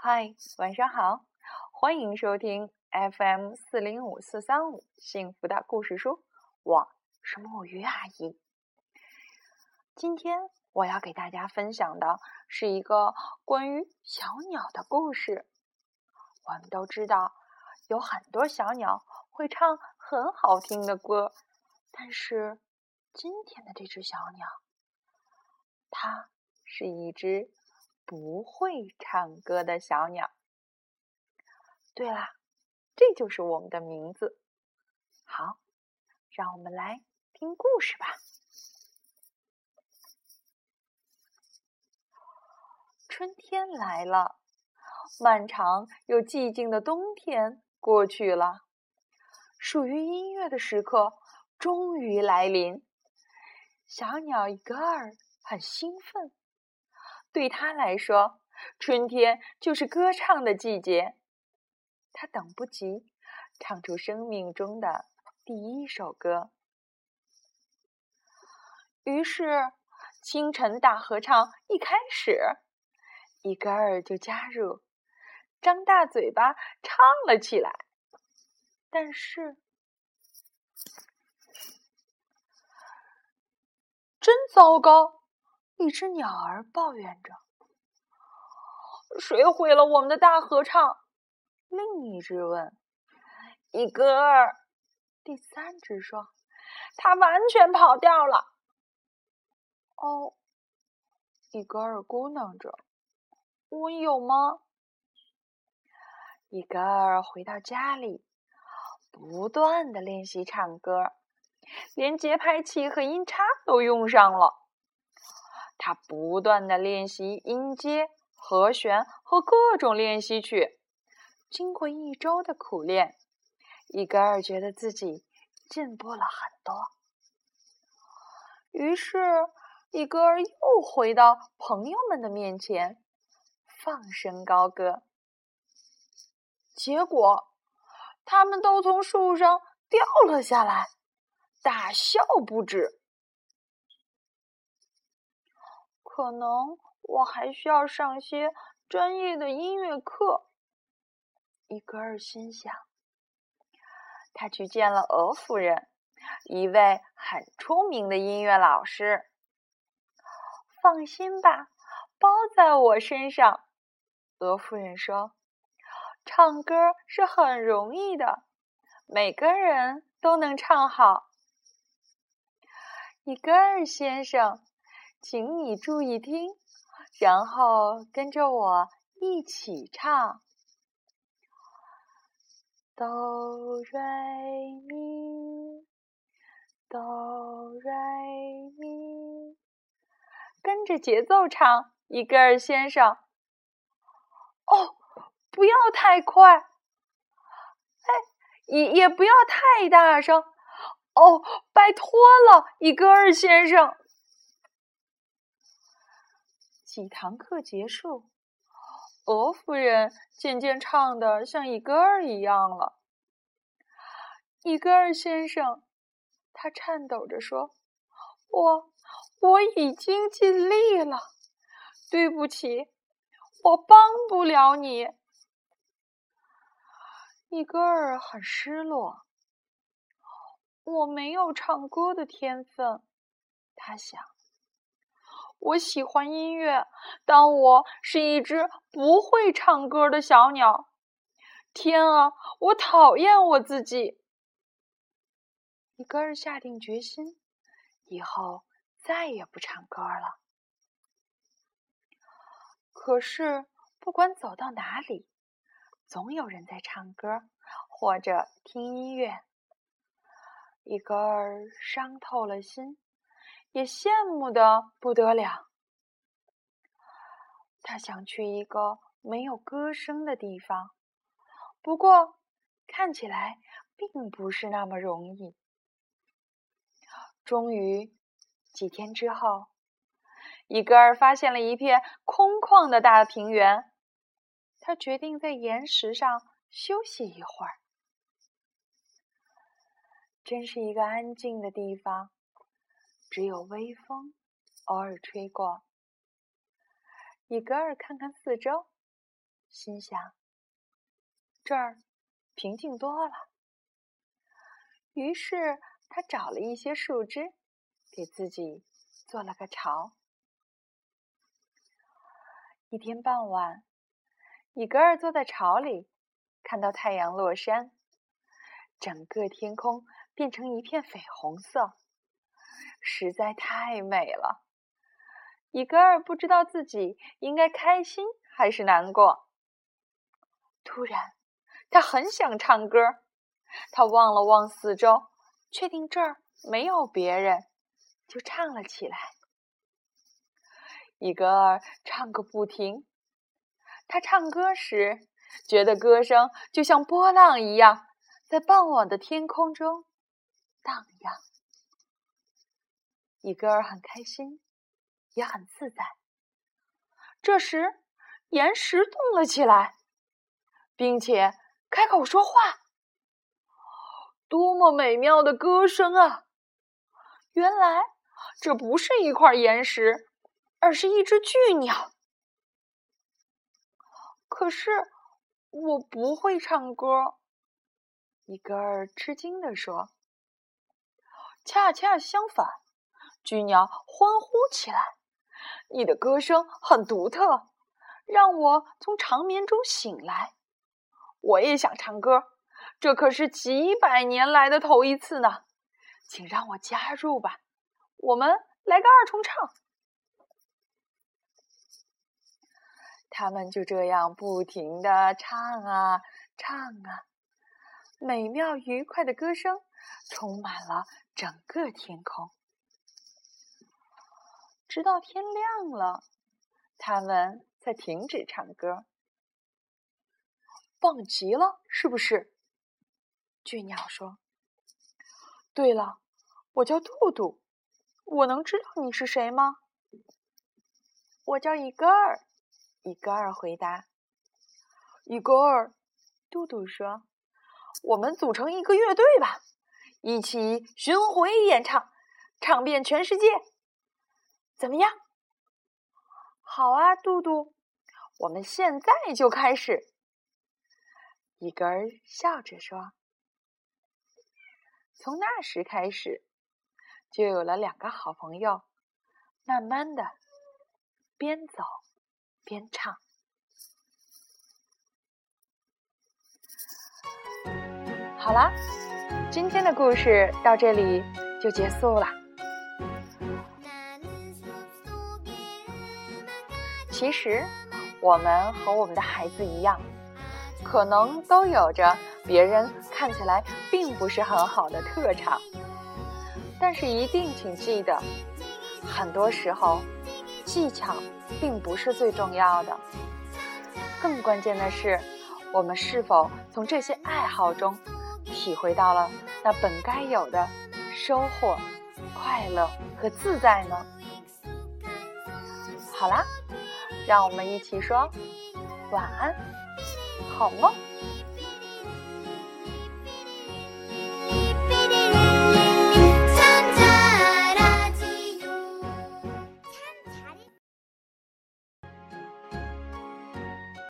嗨，晚上好，欢迎收听 FM 四零五四三五幸福的故事书，我是木鱼阿姨。今天我要给大家分享的是一个关于小鸟的故事。我们都知道，有很多小鸟会唱很好听的歌，但是今天的这只小鸟，它是一只。不会唱歌的小鸟。对啦，这就是我们的名字。好，让我们来听故事吧。春天来了，漫长又寂静的冬天过去了，属于音乐的时刻终于来临。小鸟一个儿很兴奋。对他来说，春天就是歌唱的季节。他等不及唱出生命中的第一首歌。于是，清晨大合唱一开始，一根儿就加入，张大嘴巴唱了起来。但是，真糟糕！一只鸟儿抱怨着：“谁毁了我们的大合唱？”另一只问：“一哥儿。”第三只说：“它完全跑掉了。”哦，一哥儿咕囔着：“我有吗？”一哥儿回到家里，不断的练习唱歌，连节拍器和音叉都用上了。他不断的练习音阶、和弦和各种练习曲。经过一周的苦练，伊格尔觉得自己进步了很多。于是，伊格尔又回到朋友们的面前，放声高歌。结果，他们都从树上掉了下来，大笑不止。可能我还需要上些专业的音乐课。伊格尔心想。他去见了俄夫人，一位很出名的音乐老师。放心吧，包在我身上。俄夫人说：“唱歌是很容易的，每个人都能唱好。”伊格尔先生。请你注意听，然后跟着我一起唱。哆瑞咪，哆瑞咪，跟着节奏唱，伊格尔先生。哦，不要太快，哎，也也不要太大声。哦，拜托了，伊格尔先生。几堂课结束，俄夫人渐渐唱的像一根儿一样了。一根儿先生，他颤抖着说：“我我已经尽力了，对不起，我帮不了你。”一根儿很失落，我没有唱歌的天分，他想。我喜欢音乐，但我是一只不会唱歌的小鸟。天啊，我讨厌我自己！伊格尔下定决心，以后再也不唱歌了。可是，不管走到哪里，总有人在唱歌或者听音乐。伊格尔伤透了心。也羡慕的不得了。他想去一个没有歌声的地方，不过看起来并不是那么容易。终于，几天之后，伊格尔发现了一片空旷的大平原。他决定在岩石上休息一会儿。真是一个安静的地方。只有微风偶尔吹过。伊格尔看看四周，心想：“这儿平静多了。”于是他找了一些树枝，给自己做了个巢。一天傍晚，伊格尔坐在巢里，看到太阳落山，整个天空变成一片绯红色，实在太美了。伊格尔不知道自己应该开心还是难过。突然，他很想唱歌。他望了望四周，确定这儿没有别人，就唱了起来。伊格尔唱个不停。他唱歌时，觉得歌声就像波浪一样，在傍晚的天空中荡漾。伊格尔很开心，也很自在。这时，岩石动了起来，并且开口说话。多么美妙的歌声啊！原来这不是一块岩石，而是一只巨鸟。可是我不会唱歌，伊格尔吃惊地说。恰恰相反，巨鸟欢呼起来：“你的歌声很独特，让我从长眠中醒来。我也想唱歌。”这可是几百年来的头一次呢，请让我加入吧，我们来个二重唱。他们就这样不停的唱啊唱啊，美妙愉快的歌声充满了整个天空，直到天亮了，他们才停止唱歌。棒极了，是不是？巨鸟说：“对了，我叫杜杜，我能知道你是谁吗？”我叫伊戈尔，伊戈尔回答。伊戈尔，杜杜说：“我们组成一个乐队吧，一起巡回演唱，唱遍全世界，怎么样？”“好啊，杜杜，我们现在就开始。”一根儿笑着说。从那时开始，就有了两个好朋友，慢慢的边走边唱。好啦，今天的故事到这里就结束了。其实，我们和我们的孩子一样，可能都有着。别人看起来并不是很好的特长，但是一定请记得，很多时候技巧并不是最重要的，更关键的是，我们是否从这些爱好中体会到了那本该有的收获、快乐和自在呢？好啦，让我们一起说晚安好梦。